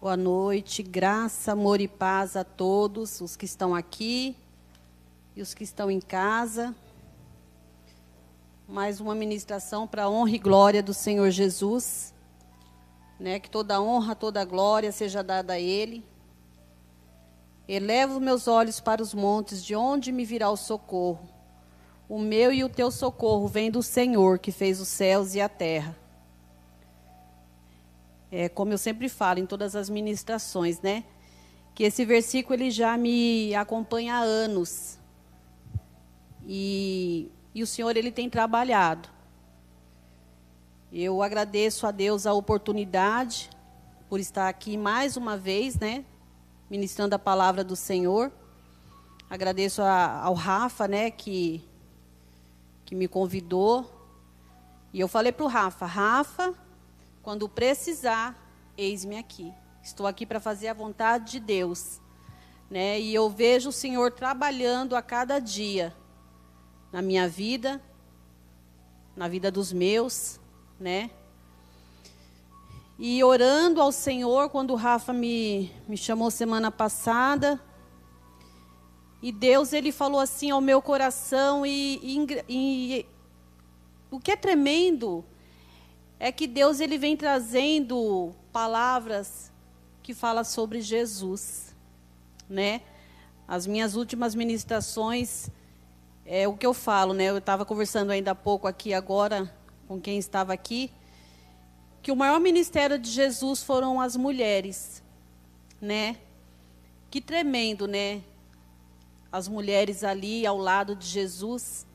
Boa noite, graça, amor e paz a todos os que estão aqui e os que estão em casa. Mais uma ministração para a honra e glória do Senhor Jesus. Né, que toda honra, toda glória seja dada a Ele. Elevo meus olhos para os montes, de onde me virá o socorro? O meu e o teu socorro vem do Senhor, que fez os céus e a terra. É, como eu sempre falo em todas as ministrações, né? Que esse versículo ele já me acompanha há anos. E, e o Senhor ele tem trabalhado. Eu agradeço a Deus a oportunidade por estar aqui mais uma vez, né? Ministrando a palavra do Senhor. Agradeço a, ao Rafa, né? Que, que me convidou. E eu falei para o Rafa, Rafa, quando precisar, eis-me aqui. Estou aqui para fazer a vontade de Deus. Né? E eu vejo o Senhor trabalhando a cada dia na minha vida, na vida dos meus, né? E orando ao Senhor, quando o Rafa me, me chamou semana passada, e Deus ele falou assim ao meu coração, e, e, e o que é tremendo é que Deus ele vem trazendo palavras que fala sobre Jesus, né? As minhas últimas ministrações é o que eu falo, né? Eu estava conversando ainda há pouco aqui agora com quem estava aqui que o maior ministério de Jesus foram as mulheres, né? Que tremendo, né? As mulheres ali ao lado de Jesus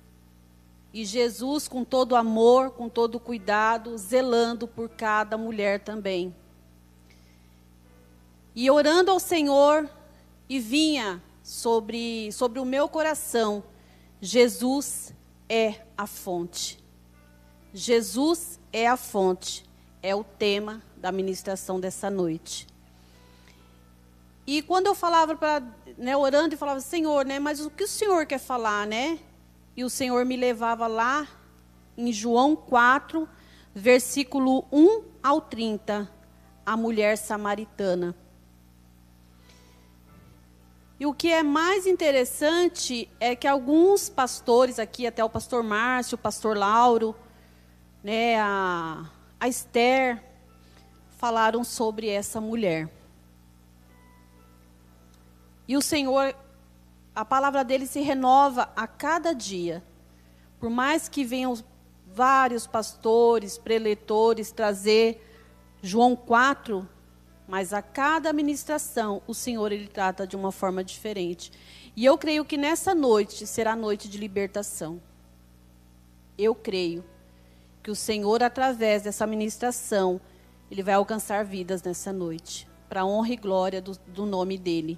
e Jesus, com todo amor, com todo cuidado, zelando por cada mulher também. E orando ao Senhor, e vinha sobre, sobre o meu coração: Jesus é a fonte. Jesus é a fonte. É o tema da ministração dessa noite. E quando eu falava para, né, orando e falava, Senhor, né, mas o que o Senhor quer falar, né? E o Senhor me levava lá em João 4, versículo 1 ao 30, a mulher samaritana. E o que é mais interessante é que alguns pastores aqui, até o pastor Márcio, o pastor Lauro, né, a, a Esther, falaram sobre essa mulher. E o Senhor a palavra dele se renova a cada dia. Por mais que venham vários pastores, preletores trazer João 4, mas a cada ministração o Senhor ele trata de uma forma diferente. E eu creio que nessa noite será noite de libertação. Eu creio que o Senhor através dessa ministração ele vai alcançar vidas nessa noite, para honra e glória do, do nome dele.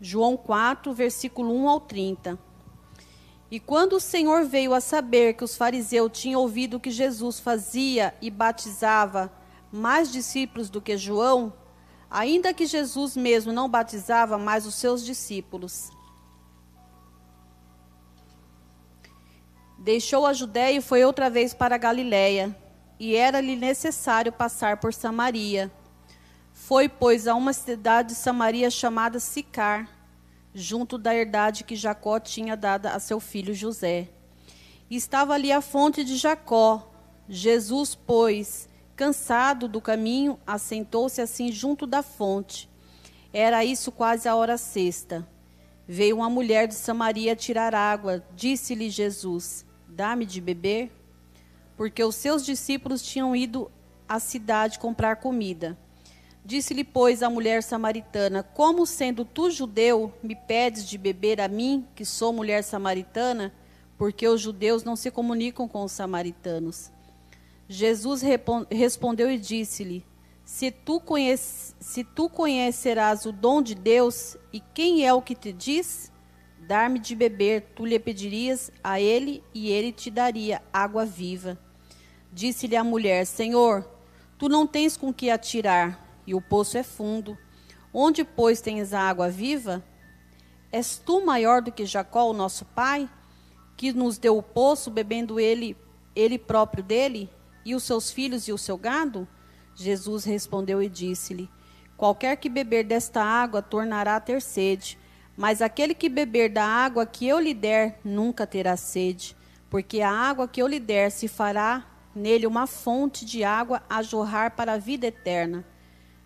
João 4, versículo 1 ao 30. E quando o Senhor veio a saber que os fariseus tinham ouvido que Jesus fazia e batizava mais discípulos do que João, ainda que Jesus mesmo não batizava mais os seus discípulos, deixou a Judéia e foi outra vez para a Galiléia, e era-lhe necessário passar por Samaria. Foi, pois, a uma cidade de Samaria chamada Sicar, junto da herdade que Jacó tinha dada a seu filho José. E estava ali a fonte de Jacó. Jesus, pois, cansado do caminho, assentou-se assim junto da fonte. Era isso quase a hora sexta. Veio uma mulher de Samaria tirar água. Disse-lhe Jesus: Dá-me de beber? Porque os seus discípulos tinham ido à cidade comprar comida. Disse-lhe, pois, a mulher samaritana: Como sendo tu judeu, me pedes de beber a mim, que sou mulher samaritana? Porque os judeus não se comunicam com os samaritanos. Jesus respondeu e disse-lhe: se tu, conhece, se tu conhecerás o dom de Deus, e quem é o que te diz? Dar-me de beber, tu lhe pedirias a ele, e ele te daria água viva. Disse-lhe a mulher: Senhor, tu não tens com que atirar e o poço é fundo. Onde, pois, tens a água viva? És tu maior do que Jacó, o nosso pai, que nos deu o poço, bebendo ele, ele próprio dele, e os seus filhos e o seu gado? Jesus respondeu e disse-lhe: Qualquer que beber desta água tornará a ter sede, mas aquele que beber da água que eu lhe der nunca terá sede, porque a água que eu lhe der se fará nele uma fonte de água a jorrar para a vida eterna.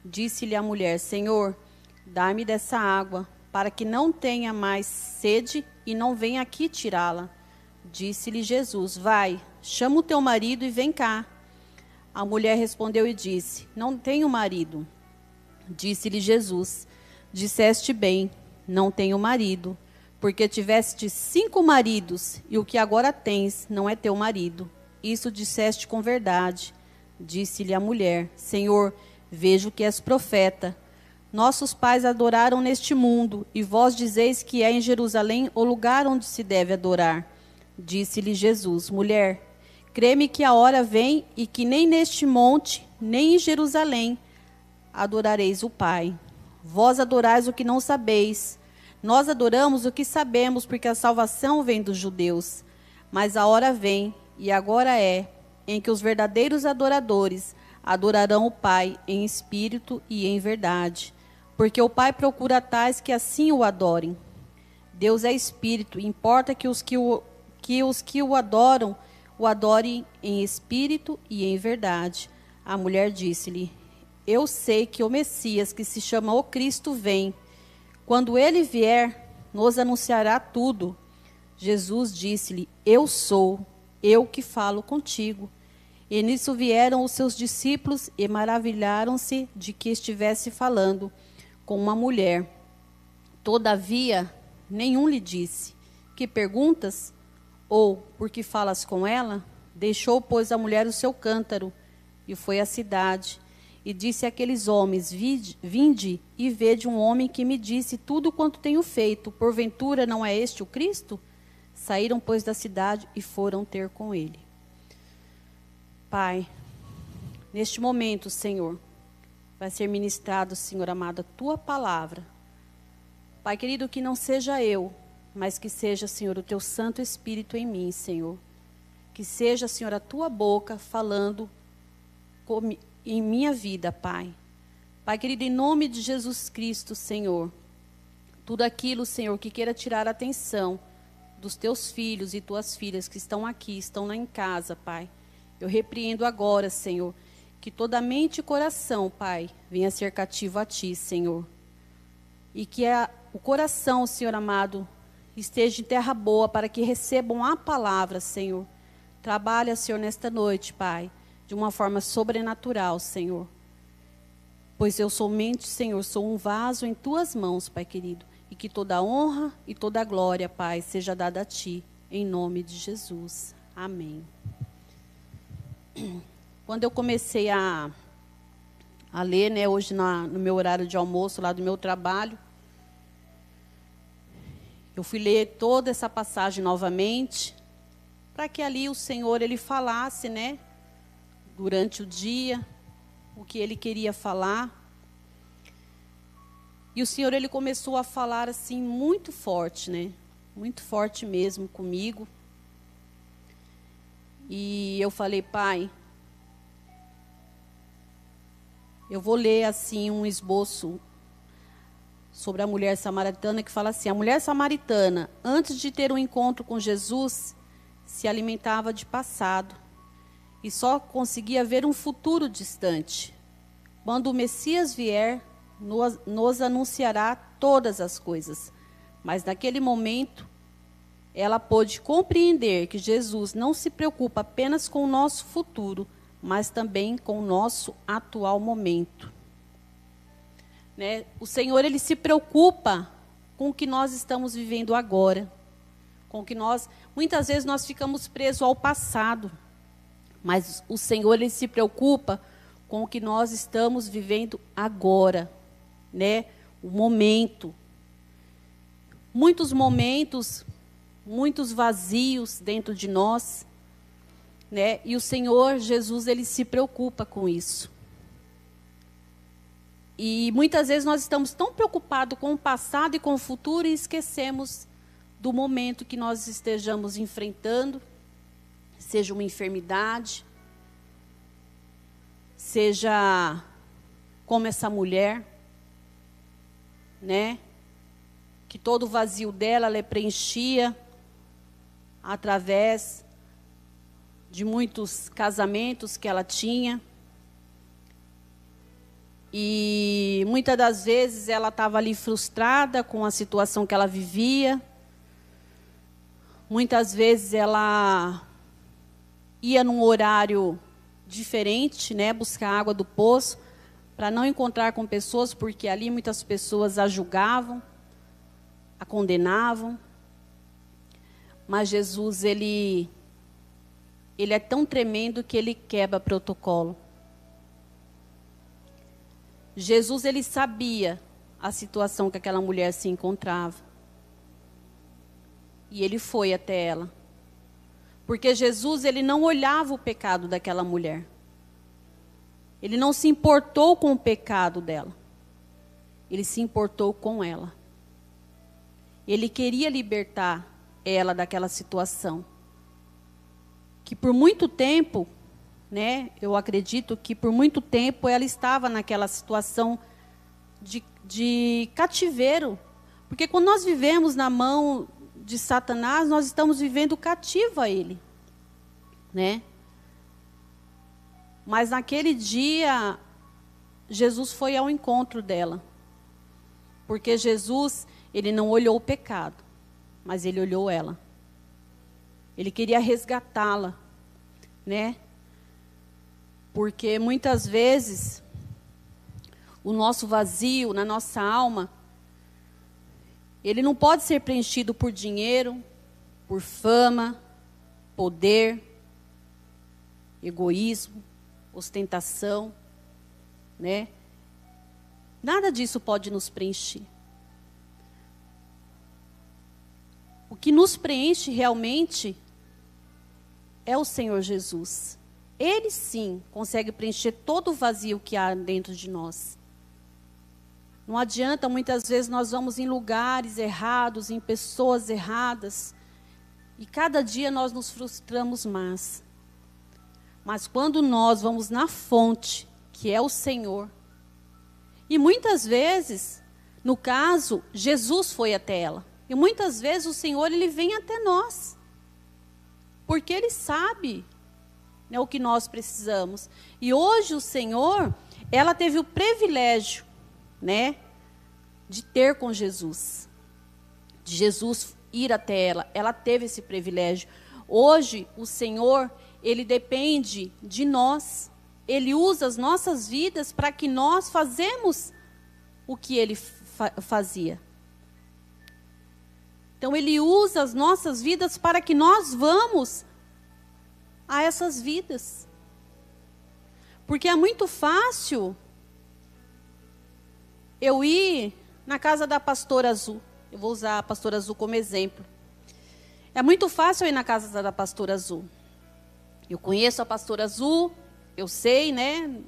Disse-lhe a mulher: Senhor, dá-me dessa água, para que não tenha mais sede e não venha aqui tirá-la. Disse-lhe Jesus: Vai, chama o teu marido e vem cá. A mulher respondeu e disse: Não tenho marido. Disse-lhe Jesus: Disseste bem, não tenho marido, porque tiveste cinco maridos, e o que agora tens não é teu marido. Isso disseste com verdade. Disse-lhe a mulher: Senhor, vejo que és profeta. Nossos pais adoraram neste mundo, e vós dizeis que é em Jerusalém o lugar onde se deve adorar. Disse-lhe Jesus: Mulher, creme que a hora vem e que nem neste monte, nem em Jerusalém adorareis o Pai. Vós adorais o que não sabeis. Nós adoramos o que sabemos, porque a salvação vem dos judeus. Mas a hora vem, e agora é, em que os verdadeiros adoradores adorarão o Pai em espírito e em verdade. Porque o Pai procura tais que assim o adorem. Deus é espírito, importa que os que o, que os que o adoram o adorem em espírito e em verdade. A mulher disse-lhe: Eu sei que o Messias, que se chama o Cristo, vem. Quando ele vier, nos anunciará tudo. Jesus disse-lhe: Eu sou, eu que falo contigo. E nisso vieram os seus discípulos e maravilharam-se de que estivesse falando com uma mulher. Todavia, nenhum lhe disse: Que perguntas? Ou, porque falas com ela? Deixou, pois, a mulher o seu cântaro e foi à cidade. E disse àqueles homens: Vinde e vede um homem que me disse tudo quanto tenho feito. Porventura não é este o Cristo? Saíram, pois, da cidade e foram ter com ele. Pai, neste momento, Senhor, vai ser ministrado, Senhor amado, a tua palavra. Pai querido, que não seja eu, mas que seja, Senhor, o teu Santo Espírito em mim, Senhor. Que seja, Senhor, a tua boca falando em minha vida, Pai. Pai querido, em nome de Jesus Cristo, Senhor. Tudo aquilo, Senhor, que queira tirar a atenção dos teus filhos e tuas filhas que estão aqui, estão lá em casa, Pai. Eu repreendo agora, Senhor, que toda mente e coração, Pai, venha ser cativo a Ti, Senhor. E que a, o coração, Senhor amado, esteja em terra boa para que recebam a palavra, Senhor. Trabalha, Senhor, nesta noite, Pai, de uma forma sobrenatural, Senhor. Pois eu somente, Senhor, sou um vaso em tuas mãos, Pai querido. E que toda honra e toda glória, Pai, seja dada a ti, em nome de Jesus. Amém. Quando eu comecei a, a ler, né, hoje na, no meu horário de almoço, lá do meu trabalho, eu fui ler toda essa passagem novamente, para que ali o Senhor ele falasse, né, durante o dia, o que ele queria falar. E o Senhor ele começou a falar assim muito forte, né? Muito forte mesmo comigo. E eu falei, Pai, eu vou ler assim um esboço sobre a mulher samaritana que fala assim: a mulher samaritana, antes de ter um encontro com Jesus, se alimentava de passado e só conseguia ver um futuro distante. Quando o Messias vier, nos, anunciará todas as coisas. Mas naquele momento, ela pôde compreender que Jesus não se preocupa apenas com o nosso futuro, mas também com o nosso atual momento. Né? O Senhor ele se preocupa com o que nós estamos vivendo agora, com que nós muitas vezes nós ficamos presos ao passado, mas o Senhor ele se preocupa com o que nós estamos vivendo agora, né? O momento. Muitos momentos, muitos vazios dentro de nós, né? E o Senhor Jesus ele se preocupa com isso. E muitas vezes nós estamos tão preocupados com o passado e com o futuro e esquecemos do momento que nós estejamos enfrentando, seja uma enfermidade, seja como essa mulher, né? Que todo o vazio dela ela preenchia através de muitos casamentos que ela tinha. E muitas das vezes ela estava ali frustrada com a situação que ela vivia. Muitas vezes ela ia num horário diferente, né, buscar água do poço, para não encontrar com pessoas, porque ali muitas pessoas a julgavam, a condenavam. Mas Jesus, ele ele é tão tremendo que ele quebra protocolo. Jesus ele sabia a situação que aquela mulher se encontrava. E ele foi até ela. Porque Jesus ele não olhava o pecado daquela mulher. Ele não se importou com o pecado dela. Ele se importou com ela. Ele queria libertar ela daquela situação. Que por muito tempo né? Eu acredito que por muito tempo ela estava naquela situação de, de cativeiro. Porque quando nós vivemos na mão de Satanás, nós estamos vivendo cativo a ele, né? Mas naquele dia, Jesus foi ao encontro dela. Porque Jesus, ele não olhou o pecado, mas ele olhou ela. Ele queria resgatá-la, né? Porque muitas vezes o nosso vazio na nossa alma, ele não pode ser preenchido por dinheiro, por fama, poder, egoísmo, ostentação, né? Nada disso pode nos preencher. Que nos preenche realmente é o Senhor Jesus. Ele sim consegue preencher todo o vazio que há dentro de nós. Não adianta, muitas vezes nós vamos em lugares errados, em pessoas erradas, e cada dia nós nos frustramos mais. Mas quando nós vamos na fonte, que é o Senhor, e muitas vezes, no caso, Jesus foi até ela. E muitas vezes o Senhor ele vem até nós. Porque ele sabe né, o que nós precisamos. E hoje o Senhor, ela teve o privilégio, né, de ter com Jesus, de Jesus ir até ela. Ela teve esse privilégio. Hoje o Senhor, ele depende de nós. Ele usa as nossas vidas para que nós fazemos o que ele fa fazia. Então ele usa as nossas vidas para que nós vamos a essas vidas. Porque é muito fácil eu ir na casa da pastora Azul. Eu vou usar a pastora Azul como exemplo. É muito fácil eu ir na casa da pastora Azul. Eu conheço a pastora Azul, eu sei, né,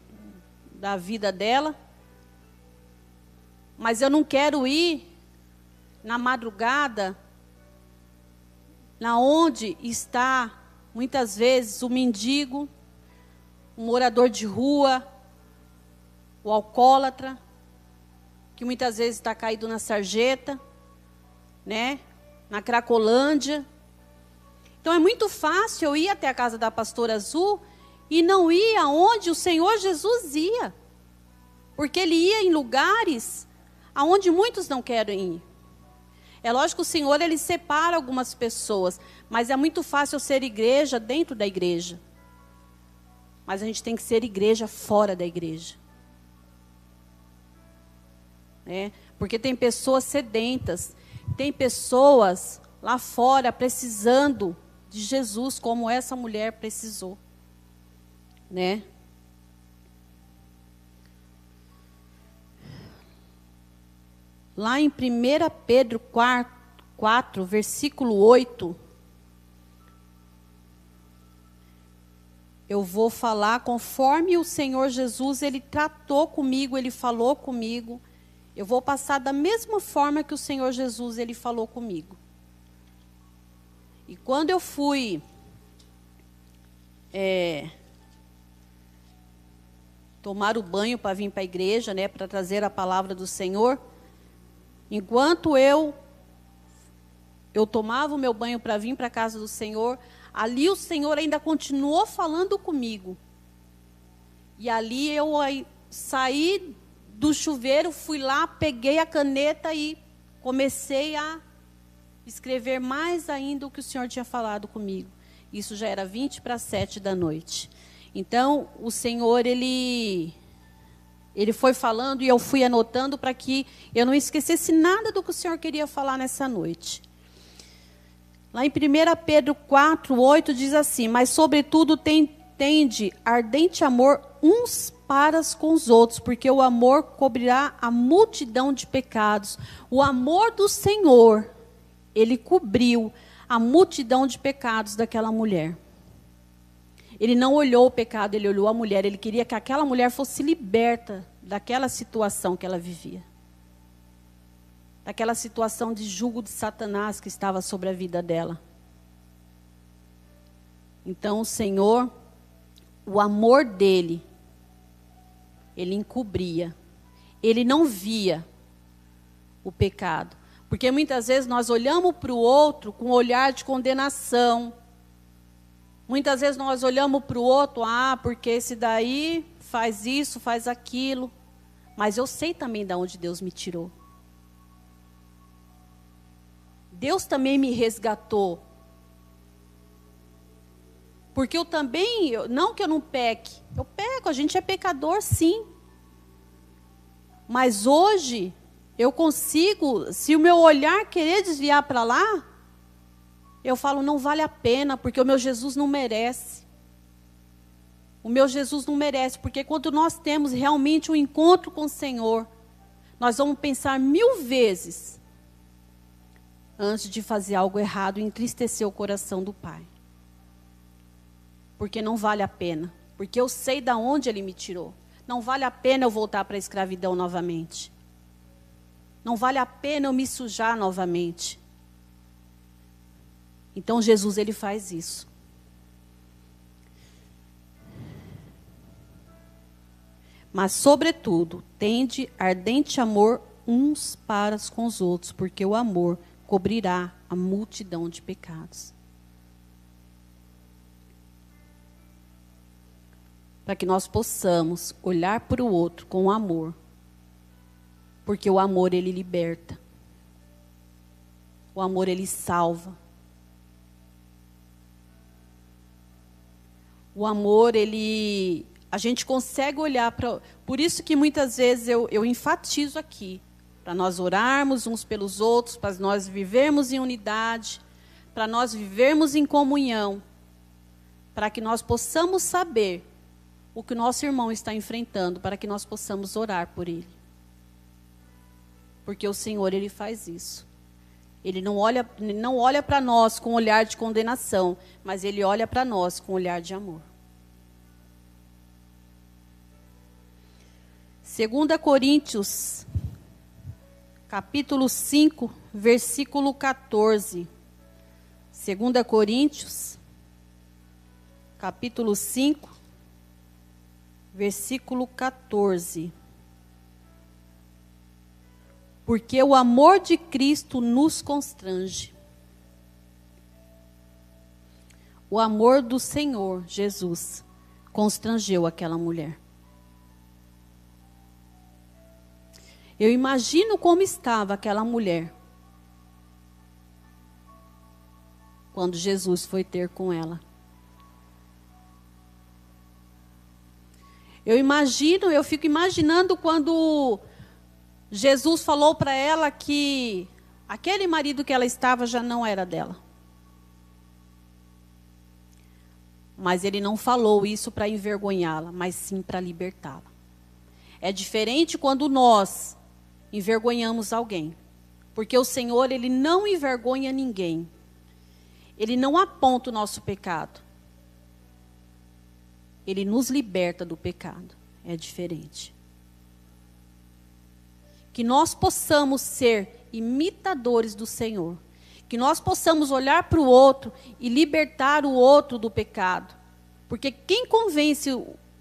da vida dela. Mas eu não quero ir na madrugada, na onde está Muitas vezes o mendigo, o morador de rua, o alcoólatra, que muitas vezes está caído na sarjeta, né? Na Cracolândia. Então é muito fácil eu ir até a casa da pastora Azul e não ir aonde o Senhor Jesus ia. Porque ele ia em lugares aonde muitos não querem ir. É lógico que o Senhor ele separa algumas pessoas, mas é muito fácil ser igreja dentro da igreja. Mas a gente tem que ser igreja fora da igreja. É, porque tem pessoas sedentas, tem pessoas lá fora precisando de Jesus, como essa mulher precisou. Né? Lá em 1 Pedro 4, 4, versículo 8, eu vou falar conforme o Senhor Jesus, ele tratou comigo, ele falou comigo. Eu vou passar da mesma forma que o Senhor Jesus, ele falou comigo. E quando eu fui é, tomar o banho para vir para a igreja, né, para trazer a palavra do Senhor. Enquanto eu eu tomava o meu banho para vir para a casa do Senhor, ali o Senhor ainda continuou falando comigo. E ali eu aí, saí do chuveiro, fui lá, peguei a caneta e comecei a escrever mais ainda o que o Senhor tinha falado comigo. Isso já era 20 para 7 da noite. Então, o Senhor, ele ele foi falando e eu fui anotando para que eu não esquecesse nada do que o Senhor queria falar nessa noite. Lá em 1 Pedro 4, 8 diz assim: Mas sobretudo tem, tende ardente amor uns para com os outros, porque o amor cobrirá a multidão de pecados. O amor do Senhor, ele cobriu a multidão de pecados daquela mulher. Ele não olhou o pecado, ele olhou a mulher. Ele queria que aquela mulher fosse liberta daquela situação que ela vivia. Daquela situação de julgo de Satanás que estava sobre a vida dela. Então o Senhor, o amor dele, ele encobria. Ele não via o pecado. Porque muitas vezes nós olhamos para o outro com um olhar de condenação Muitas vezes nós olhamos para o outro, ah, porque esse daí faz isso, faz aquilo. Mas eu sei também de onde Deus me tirou. Deus também me resgatou. Porque eu também, não que eu não peque, eu peco, a gente é pecador sim. Mas hoje eu consigo, se o meu olhar querer desviar para lá, eu falo, não vale a pena, porque o meu Jesus não merece. O meu Jesus não merece, porque quando nós temos realmente um encontro com o Senhor, nós vamos pensar mil vezes antes de fazer algo errado e entristecer o coração do Pai. Porque não vale a pena, porque eu sei da onde Ele me tirou. Não vale a pena eu voltar para a escravidão novamente. Não vale a pena eu me sujar novamente. Então Jesus ele faz isso. Mas sobretudo, tende ardente amor uns para com os outros, porque o amor cobrirá a multidão de pecados. Para que nós possamos olhar para o outro com amor. Porque o amor ele liberta. O amor ele salva. O amor, ele. A gente consegue olhar para. Por isso que muitas vezes eu, eu enfatizo aqui. Para nós orarmos uns pelos outros, para nós vivermos em unidade, para nós vivermos em comunhão, para que nós possamos saber o que o nosso irmão está enfrentando, para que nós possamos orar por ele. Porque o Senhor, ele faz isso. Ele não olha, não olha para nós com olhar de condenação, mas ele olha para nós com olhar de amor. 2 Coríntios, capítulo 5, versículo 14. 2 Coríntios, capítulo 5, versículo 14 porque o amor de Cristo nos constrange. O amor do Senhor Jesus constrangeu aquela mulher. Eu imagino como estava aquela mulher quando Jesus foi ter com ela. Eu imagino, eu fico imaginando quando Jesus falou para ela que aquele marido que ela estava já não era dela. Mas ele não falou isso para envergonhá-la, mas sim para libertá-la. É diferente quando nós envergonhamos alguém. Porque o Senhor, ele não envergonha ninguém. Ele não aponta o nosso pecado. Ele nos liberta do pecado. É diferente que nós possamos ser imitadores do Senhor. Que nós possamos olhar para o outro e libertar o outro do pecado. Porque quem convence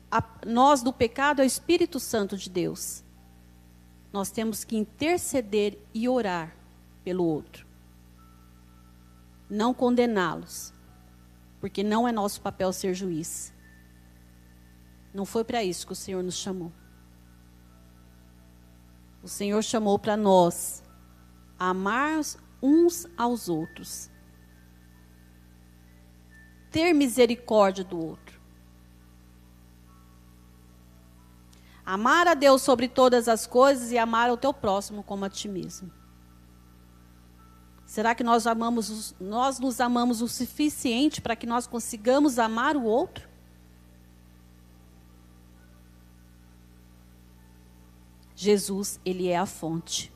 a, nós do pecado é o Espírito Santo de Deus. Nós temos que interceder e orar pelo outro. Não condená-los, porque não é nosso papel ser juiz. Não foi para isso que o Senhor nos chamou. O Senhor chamou para nós amar uns aos outros, ter misericórdia do outro, amar a Deus sobre todas as coisas e amar o teu próximo como a ti mesmo. Será que nós amamos, nós nos amamos o suficiente para que nós consigamos amar o outro? Jesus, ele é a fonte.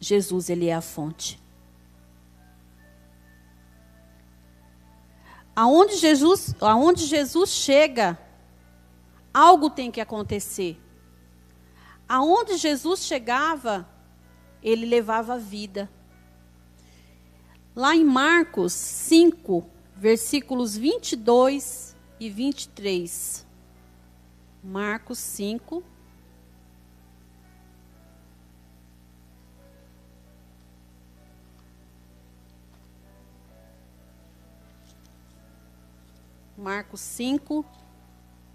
Jesus, ele é a fonte. Aonde Jesus, aonde Jesus chega, algo tem que acontecer. Aonde Jesus chegava, ele levava vida. Lá em Marcos 5, versículos 22 e 23. Marcos 5, Marcos 5,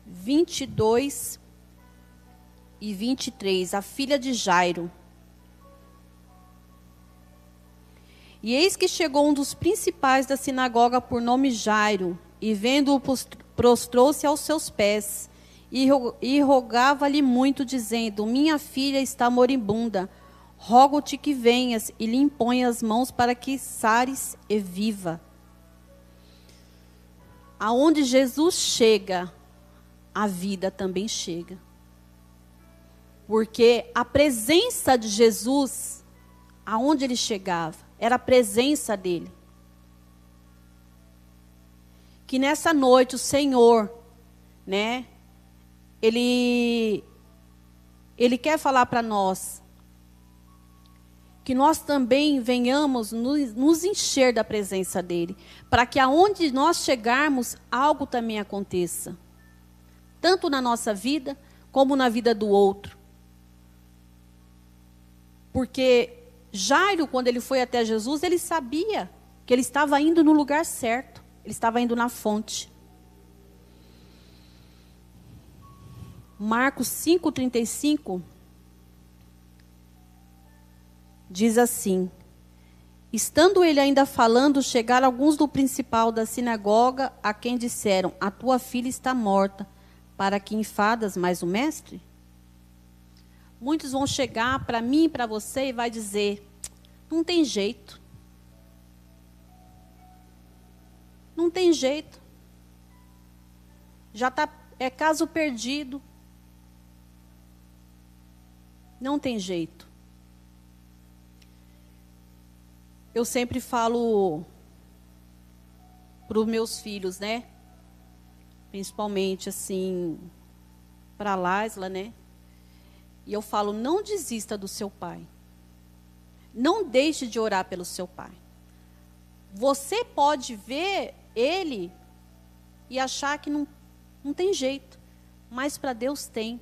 22 e 23. A filha de Jairo. E eis que chegou um dos principais da sinagoga por nome Jairo, e vendo-o prostrou-se aos seus pés e rogava-lhe muito, dizendo: Minha filha está moribunda, rogo-te que venhas e lhe impõe as mãos para que sares e viva aonde Jesus chega, a vida também chega. Porque a presença de Jesus, aonde ele chegava, era a presença dele. Que nessa noite o Senhor, né, ele ele quer falar para nós que nós também venhamos nos, nos encher da presença dele, para que aonde nós chegarmos, algo também aconteça, tanto na nossa vida, como na vida do outro. Porque Jairo, quando ele foi até Jesus, ele sabia que ele estava indo no lugar certo, ele estava indo na fonte. Marcos 5,35 diz assim: Estando ele ainda falando, chegaram alguns do principal da sinagoga, a quem disseram: A tua filha está morta, para que enfadas mais o mestre? Muitos vão chegar para mim e para você e vai dizer: Não tem jeito. Não tem jeito. Já tá é caso perdido. Não tem jeito. eu sempre falo para os meus filhos, né? Principalmente assim, para a Laisla, né? E eu falo: não desista do seu pai. Não deixe de orar pelo seu pai. Você pode ver ele e achar que não, não tem jeito, mas para Deus tem,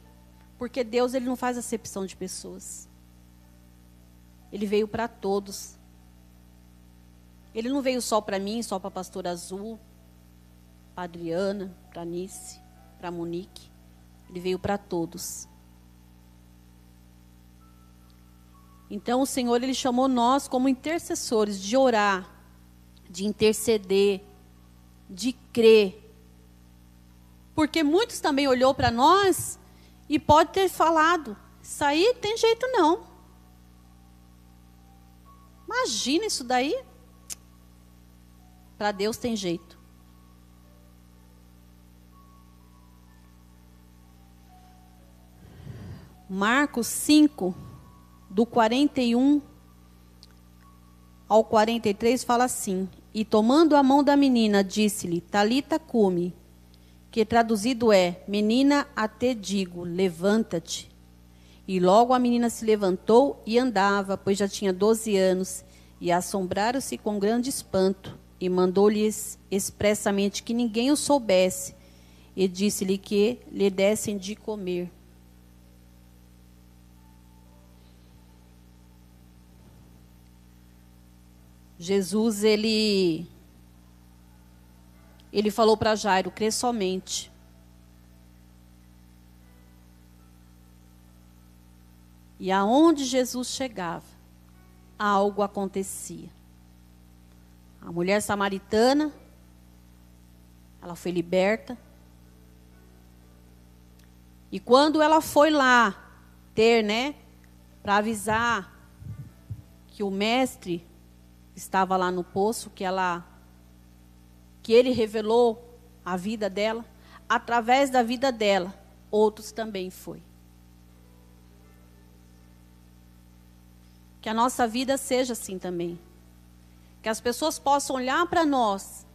porque Deus ele não faz acepção de pessoas. Ele veio para todos. Ele não veio só para mim, só para a pastora Azul, para Adriana, para Nice, para Monique. Ele veio para todos. Então o Senhor ele chamou nós como intercessores de orar, de interceder, de crer. Porque muitos também olhou para nós e pode ter falado: "Isso aí tem jeito não". Imagina isso daí. Para Deus tem jeito. Marcos 5, do 41 ao 43, fala assim: E tomando a mão da menina, disse-lhe: Talita cume, que traduzido é: Menina, até digo, levanta-te. E logo a menina se levantou e andava, pois já tinha doze anos, e assombraram-se com grande espanto e mandou-lhes expressamente que ninguém o soubesse, e disse-lhe que lhe dessem de comer. Jesus, ele, ele falou para Jairo, crê somente. E aonde Jesus chegava, algo acontecia. A mulher samaritana, ela foi liberta. E quando ela foi lá ter, né, para avisar que o mestre estava lá no poço, que ela que ele revelou a vida dela, através da vida dela, outros também foi. Que a nossa vida seja assim também. Que as pessoas possam olhar para nós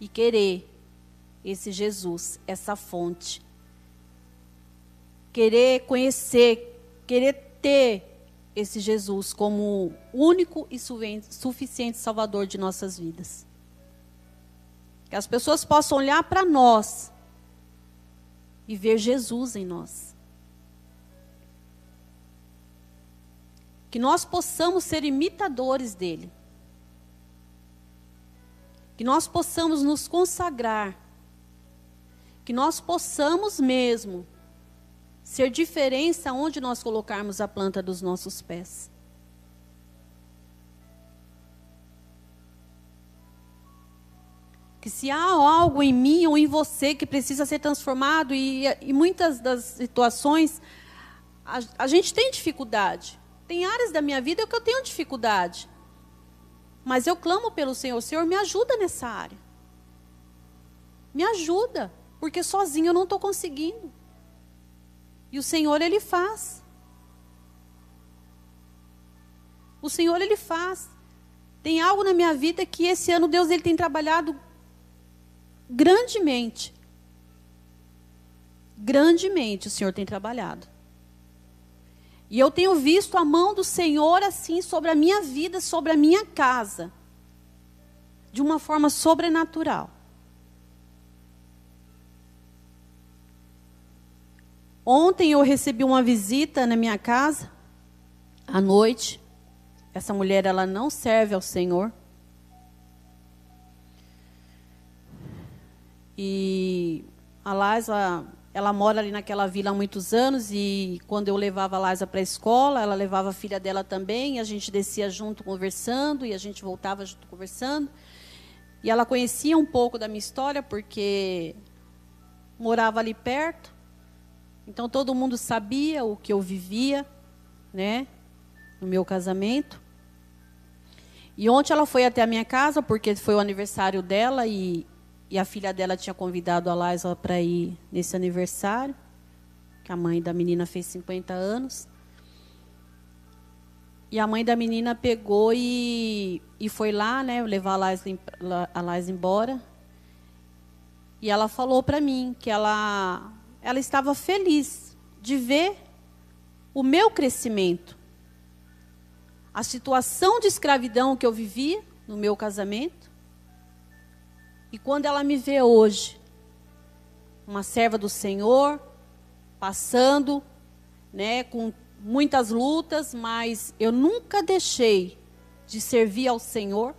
e querer esse Jesus, essa fonte. Querer conhecer, querer ter esse Jesus como único e suficiente Salvador de nossas vidas. Que as pessoas possam olhar para nós e ver Jesus em nós. Que nós possamos ser imitadores dele. Que nós possamos nos consagrar. Que nós possamos mesmo ser diferença onde nós colocarmos a planta dos nossos pés. Que se há algo em mim ou em você que precisa ser transformado, e, e muitas das situações a, a gente tem dificuldade. Tem áreas da minha vida que eu tenho dificuldade. Mas eu clamo pelo Senhor, Senhor, me ajuda nessa área. Me ajuda, porque sozinho eu não estou conseguindo. E o Senhor, Ele faz. O Senhor, Ele faz. Tem algo na minha vida que esse ano Deus ele tem trabalhado grandemente. Grandemente o Senhor tem trabalhado. E eu tenho visto a mão do Senhor assim sobre a minha vida, sobre a minha casa, de uma forma sobrenatural. Ontem eu recebi uma visita na minha casa, à noite. Essa mulher, ela não serve ao Senhor. E a Laisa, ela mora ali naquela vila há muitos anos e quando eu levava a Laisa para a escola, ela levava a filha dela também, e a gente descia junto conversando e a gente voltava junto conversando. E ela conhecia um pouco da minha história porque morava ali perto. Então todo mundo sabia o que eu vivia, né, no meu casamento. E ontem ela foi até a minha casa porque foi o aniversário dela e, e a filha dela tinha convidado a Laisa para ir nesse aniversário, que a mãe da menina fez 50 anos. E a mãe da menina pegou e, e foi lá, né, levar a Laisa, a Laisa embora. E ela falou para mim que ela ela estava feliz de ver o meu crescimento. A situação de escravidão que eu vivia no meu casamento. E quando ela me vê hoje, uma serva do Senhor, passando, né, com muitas lutas, mas eu nunca deixei de servir ao Senhor.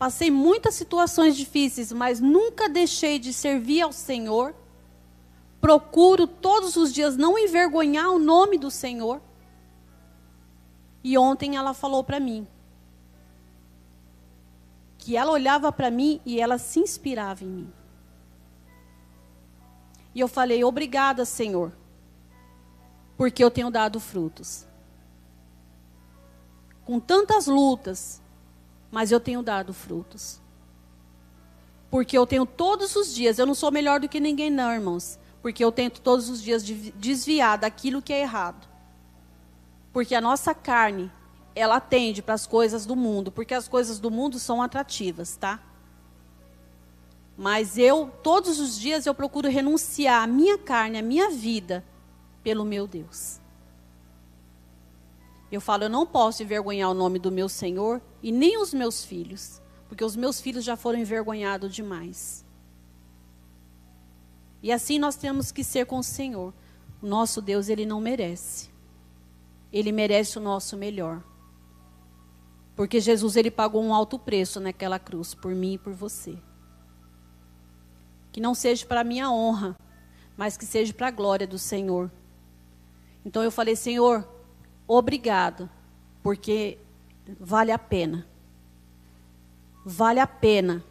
Passei muitas situações difíceis, mas nunca deixei de servir ao Senhor. Procuro todos os dias não envergonhar o nome do Senhor. E ontem ela falou para mim que ela olhava para mim e ela se inspirava em mim. E eu falei: "Obrigada, Senhor, porque eu tenho dado frutos. Com tantas lutas, mas eu tenho dado frutos. Porque eu tenho todos os dias, eu não sou melhor do que ninguém, não, irmãos. Porque eu tento todos os dias desviar daquilo que é errado. Porque a nossa carne, ela tende para as coisas do mundo, porque as coisas do mundo são atrativas, tá? Mas eu, todos os dias, eu procuro renunciar a minha carne, a minha vida, pelo meu Deus. Eu falo, eu não posso envergonhar o nome do meu Senhor e nem os meus filhos, porque os meus filhos já foram envergonhados demais. E assim nós temos que ser com o Senhor. O nosso Deus, ele não merece. Ele merece o nosso melhor. Porque Jesus, ele pagou um alto preço naquela cruz, por mim e por você. Que não seja para minha honra, mas que seja para a glória do Senhor. Então eu falei, Senhor, obrigado, porque vale a pena. Vale a pena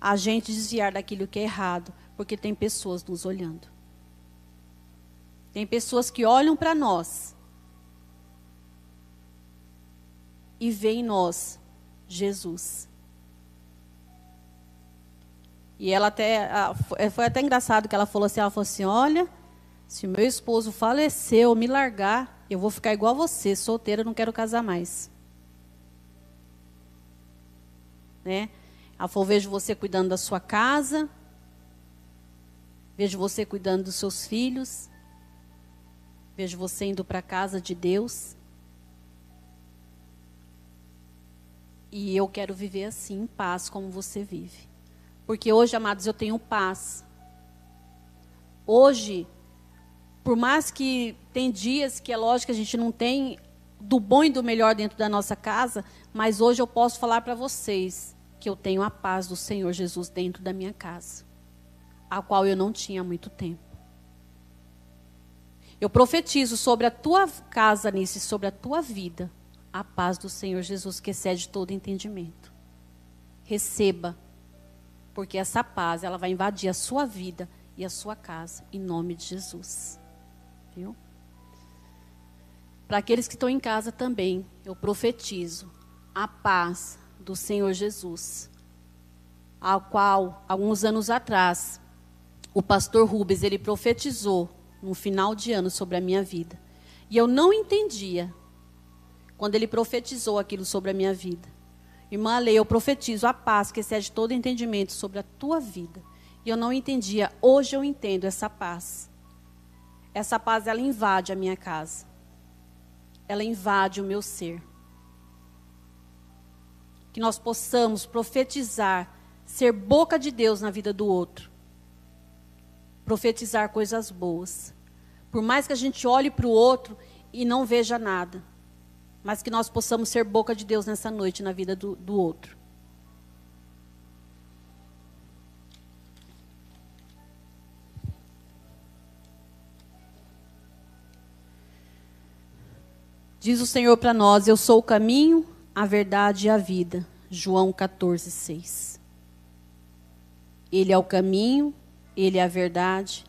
a gente desviar daquilo que é errado, porque tem pessoas nos olhando. Tem pessoas que olham para nós e veem em nós Jesus. E ela até é, foi até engraçado que ela falou assim, ela falou assim, olha, se meu esposo faleceu, me largar, eu vou ficar igual você, solteira, não quero casar mais. Né? Falou, vejo você cuidando da sua casa, vejo você cuidando dos seus filhos, vejo você indo para a casa de Deus. E eu quero viver assim, em paz, como você vive. Porque hoje, amados, eu tenho paz. Hoje, por mais que tem dias que é lógico que a gente não tem do bom e do melhor dentro da nossa casa, mas hoje eu posso falar para vocês que eu tenho a paz do Senhor Jesus dentro da minha casa, a qual eu não tinha há muito tempo. Eu profetizo sobre a tua casa nisso e sobre a tua vida a paz do Senhor Jesus que excede todo entendimento. Receba porque essa paz, ela vai invadir a sua vida e a sua casa, em nome de Jesus. Viu? Para aqueles que estão em casa também, eu profetizo a paz do Senhor Jesus, ao qual, alguns anos atrás, o pastor Rubens, ele profetizou no final de ano sobre a minha vida. E eu não entendia quando ele profetizou aquilo sobre a minha vida. Irmã Lei, eu profetizo a paz que excede todo entendimento sobre a tua vida. E eu não entendia, hoje eu entendo essa paz. Essa paz, ela invade a minha casa. Ela invade o meu ser. Que nós possamos profetizar, ser boca de Deus na vida do outro. Profetizar coisas boas. Por mais que a gente olhe para o outro e não veja nada mas que nós possamos ser boca de Deus nessa noite na vida do, do outro. Diz o Senhor para nós: Eu sou o caminho, a verdade e a vida. João 14, 6. Ele é o caminho, ele é a verdade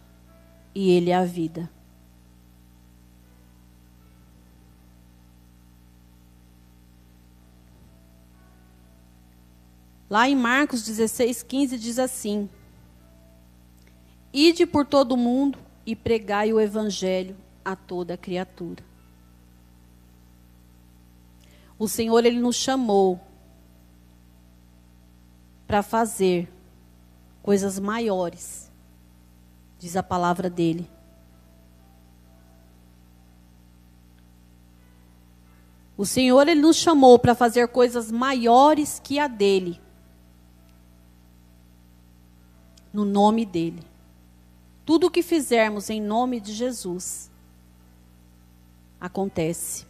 e ele é a vida. Lá em Marcos 16, 15 diz assim: Ide por todo o mundo e pregai o evangelho a toda criatura. O Senhor ele nos chamou para fazer coisas maiores, diz a palavra dele. O Senhor ele nos chamou para fazer coisas maiores que a dele. no nome dele. Tudo o que fizermos em nome de Jesus acontece.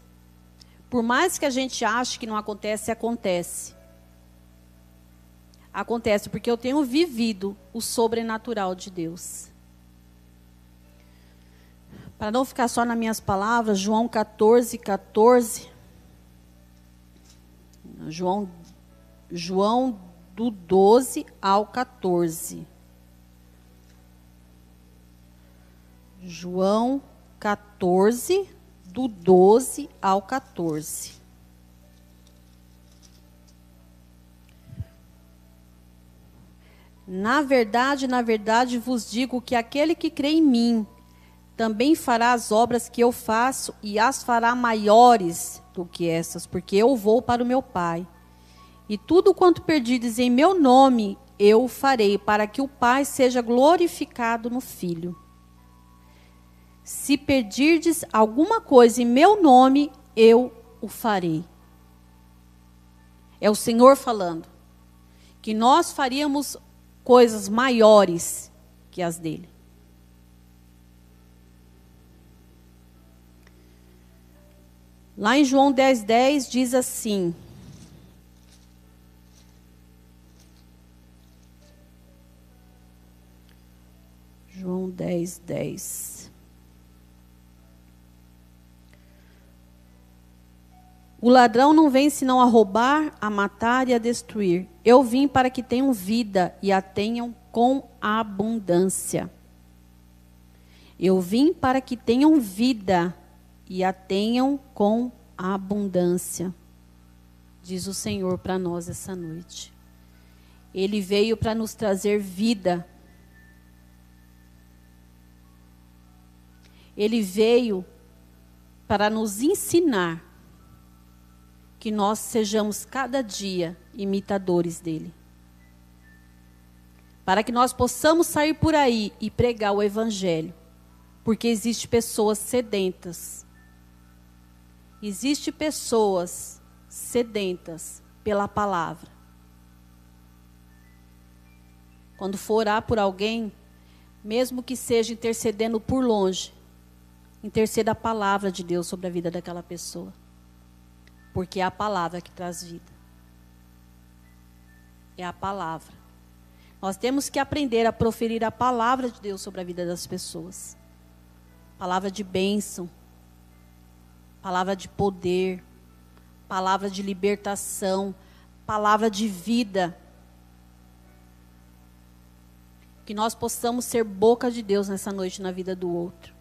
Por mais que a gente ache que não acontece, acontece. Acontece porque eu tenho vivido o sobrenatural de Deus. Para não ficar só nas minhas palavras, João 14, 14. João, João do 12 ao 14. João 14, do 12 ao 14. Na verdade, na verdade vos digo que aquele que crê em mim também fará as obras que eu faço e as fará maiores do que essas, porque eu vou para o meu Pai. E tudo quanto perdides em meu nome, eu farei, para que o Pai seja glorificado no Filho. Se pedirdes alguma coisa em meu nome, eu o farei. É o Senhor falando que nós faríamos coisas maiores que as dele. Lá em João 10,10 10 diz assim: João 10, 10. O ladrão não vem senão a roubar, a matar e a destruir. Eu vim para que tenham vida e a tenham com abundância. Eu vim para que tenham vida e a tenham com abundância, diz o Senhor para nós essa noite. Ele veio para nos trazer vida. Ele veio para nos ensinar que nós sejamos cada dia imitadores dele. Para que nós possamos sair por aí e pregar o evangelho. Porque existem pessoas sedentas Existe pessoas sedentas pela palavra. Quando for orar por alguém, mesmo que seja intercedendo por longe, interceda a palavra de Deus sobre a vida daquela pessoa. Porque é a palavra que traz vida. É a palavra. Nós temos que aprender a proferir a palavra de Deus sobre a vida das pessoas. Palavra de bênção, palavra de poder, palavra de libertação, palavra de vida. Que nós possamos ser boca de Deus nessa noite na vida do outro.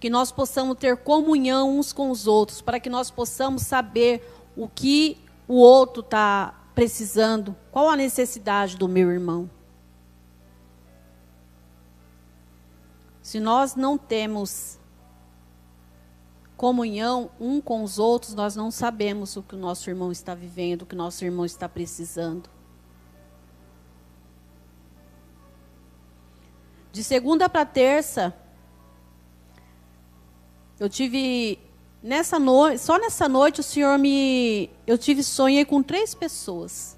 Que nós possamos ter comunhão uns com os outros, para que nós possamos saber o que o outro está precisando, qual a necessidade do meu irmão. Se nós não temos comunhão um com os outros, nós não sabemos o que o nosso irmão está vivendo, o que o nosso irmão está precisando. De segunda para terça, eu tive nessa noite, só nessa noite o Senhor me, eu tive sonhei com três pessoas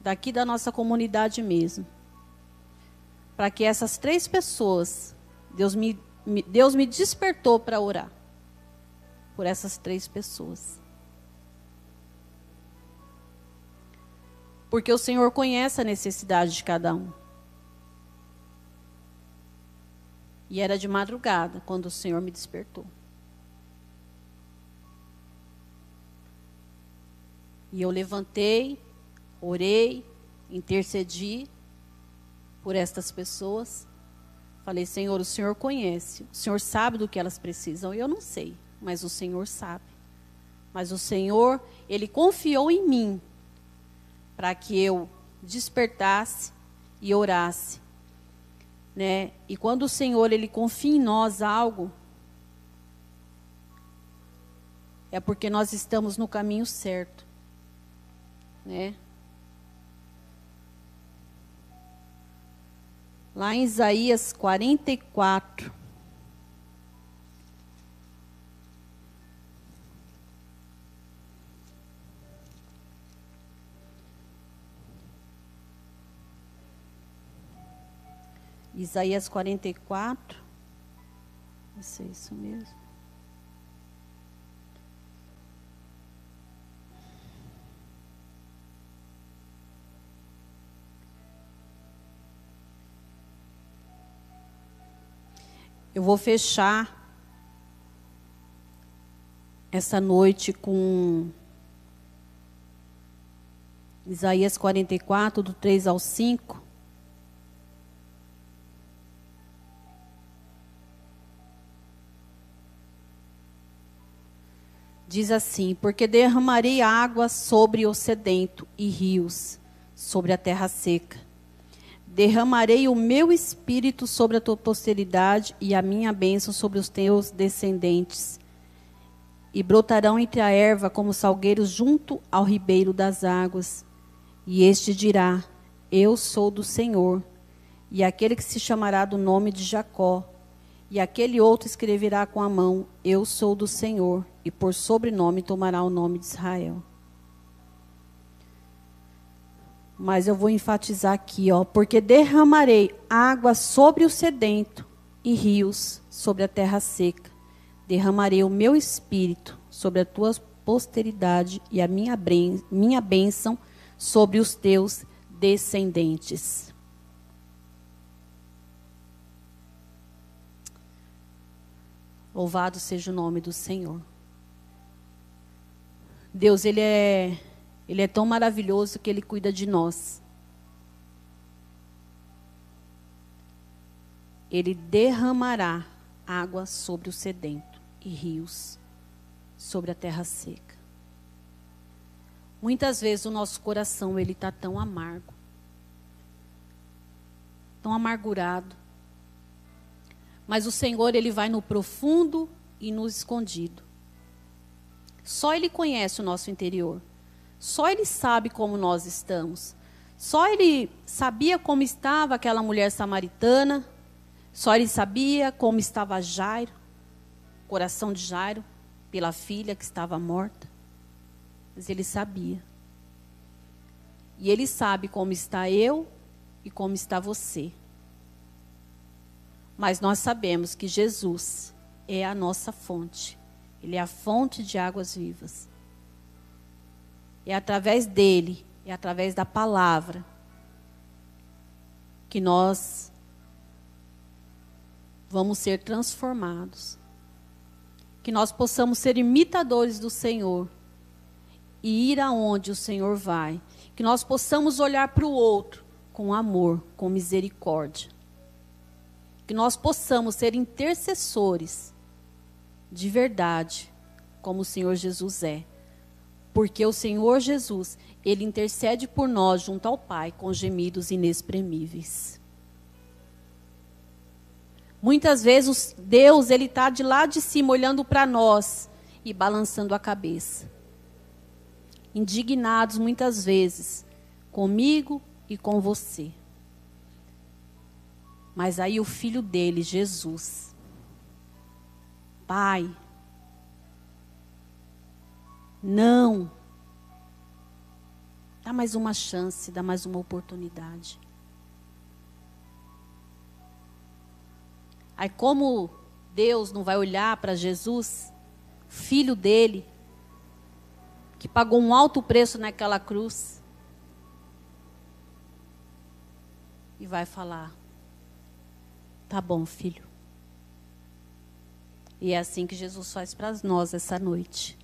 daqui da nossa comunidade mesmo, para que essas três pessoas Deus me, Deus me despertou para orar por essas três pessoas. Porque o Senhor conhece a necessidade de cada um. E era de madrugada quando o Senhor me despertou. E eu levantei, orei, intercedi por estas pessoas. Falei, Senhor, o Senhor conhece, o Senhor sabe do que elas precisam, e eu não sei mas o Senhor sabe. Mas o Senhor, Ele confiou em mim para que eu despertasse e orasse. Né? E quando o Senhor ele confia em nós algo, é porque nós estamos no caminho certo, né? Lá em Isaías 44, Isaías 44. Não sei isso mesmo. Eu vou fechar essa noite com Isaías 44, do 3 ao 5. Diz assim: Porque derramarei água sobre o sedento e rios sobre a terra seca. Derramarei o meu espírito sobre a tua posteridade e a minha bênção sobre os teus descendentes. E brotarão entre a erva como salgueiros junto ao ribeiro das águas. E este dirá: Eu sou do Senhor. E aquele que se chamará do nome de Jacó. E aquele outro escreverá com a mão: Eu sou do Senhor e por sobrenome tomará o nome de Israel. Mas eu vou enfatizar aqui, ó, porque derramarei água sobre o sedento e rios sobre a terra seca. Derramarei o meu espírito sobre a tua posteridade e a minha, minha bênção sobre os teus descendentes. Louvado seja o nome do Senhor. Deus, ele é ele é tão maravilhoso que ele cuida de nós. Ele derramará água sobre o sedento e rios sobre a terra seca. Muitas vezes o nosso coração ele está tão amargo, tão amargurado. Mas o Senhor ele vai no profundo e no escondido. Só Ele conhece o nosso interior. Só Ele sabe como nós estamos. Só Ele sabia como estava aquela mulher samaritana. Só Ele sabia como estava Jairo, coração de Jairo, pela filha que estava morta. Mas Ele sabia. E Ele sabe como está eu e como está você. Mas nós sabemos que Jesus é a nossa fonte. Ele é a fonte de águas vivas. É através dele, é através da palavra que nós vamos ser transformados. Que nós possamos ser imitadores do Senhor e ir aonde o Senhor vai. Que nós possamos olhar para o outro com amor, com misericórdia. Que nós possamos ser intercessores de verdade, como o Senhor Jesus é. Porque o Senhor Jesus, ele intercede por nós junto ao Pai com gemidos inexprimíveis. Muitas vezes Deus ele está de lá de cima olhando para nós e balançando a cabeça. Indignados muitas vezes comigo e com você. Mas aí o filho dele, Jesus, Pai, não. Dá mais uma chance, dá mais uma oportunidade. Aí, como Deus não vai olhar para Jesus, filho dele, que pagou um alto preço naquela cruz, e vai falar: Tá bom, filho. E é assim que Jesus faz para nós essa noite.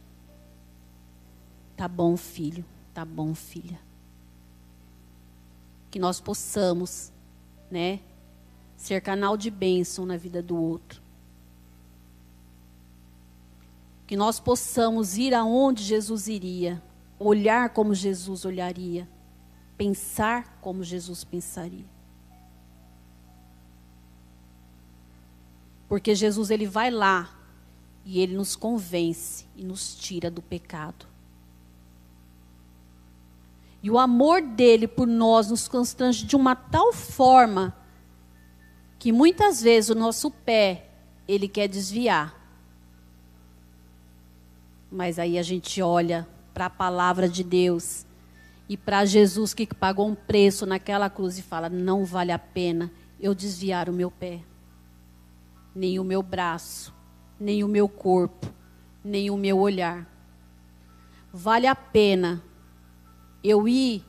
Tá bom, filho. Tá bom, filha. Que nós possamos, né, ser canal de bênção na vida do outro. Que nós possamos ir aonde Jesus iria, olhar como Jesus olharia, pensar como Jesus pensaria. Porque Jesus ele vai lá e ele nos convence e nos tira do pecado. E o amor dele por nós nos constrange de uma tal forma que muitas vezes o nosso pé ele quer desviar. Mas aí a gente olha para a palavra de Deus e para Jesus que pagou um preço naquela cruz e fala: não vale a pena eu desviar o meu pé nem o meu braço, nem o meu corpo, nem o meu olhar. Vale a pena eu ir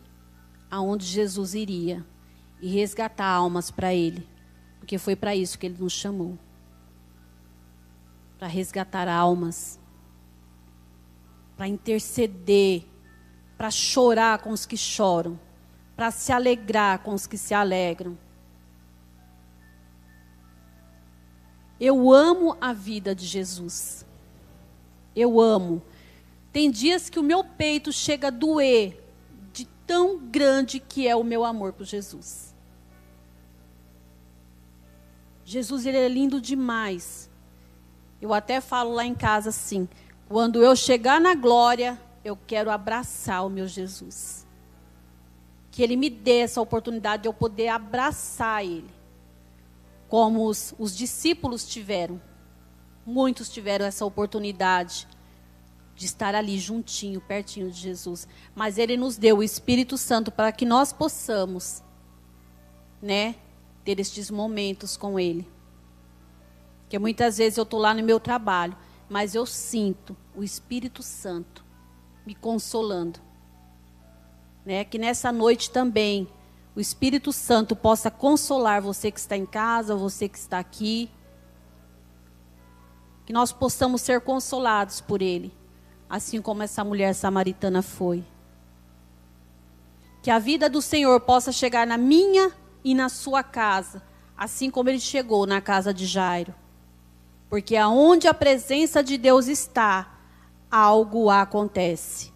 aonde Jesus iria e resgatar almas para Ele, porque foi para isso que Ele nos chamou para resgatar almas, para interceder, para chorar com os que choram, para se alegrar com os que se alegram. Eu amo a vida de Jesus. Eu amo. Tem dias que o meu peito chega a doer de tão grande que é o meu amor por Jesus. Jesus ele é lindo demais. Eu até falo lá em casa assim: quando eu chegar na glória, eu quero abraçar o meu Jesus. Que ele me dê essa oportunidade de eu poder abraçar ele como os, os discípulos tiveram. Muitos tiveram essa oportunidade de estar ali juntinho, pertinho de Jesus. Mas Ele nos deu o Espírito Santo para que nós possamos, né, ter estes momentos com Ele. Porque muitas vezes eu estou lá no meu trabalho, mas eu sinto o Espírito Santo me consolando. Né? Que nessa noite também o Espírito Santo possa consolar você que está em casa, você que está aqui. Que nós possamos ser consolados por Ele assim como essa mulher samaritana foi. Que a vida do Senhor possa chegar na minha e na sua casa, assim como ele chegou na casa de Jairo. Porque aonde a presença de Deus está, algo acontece.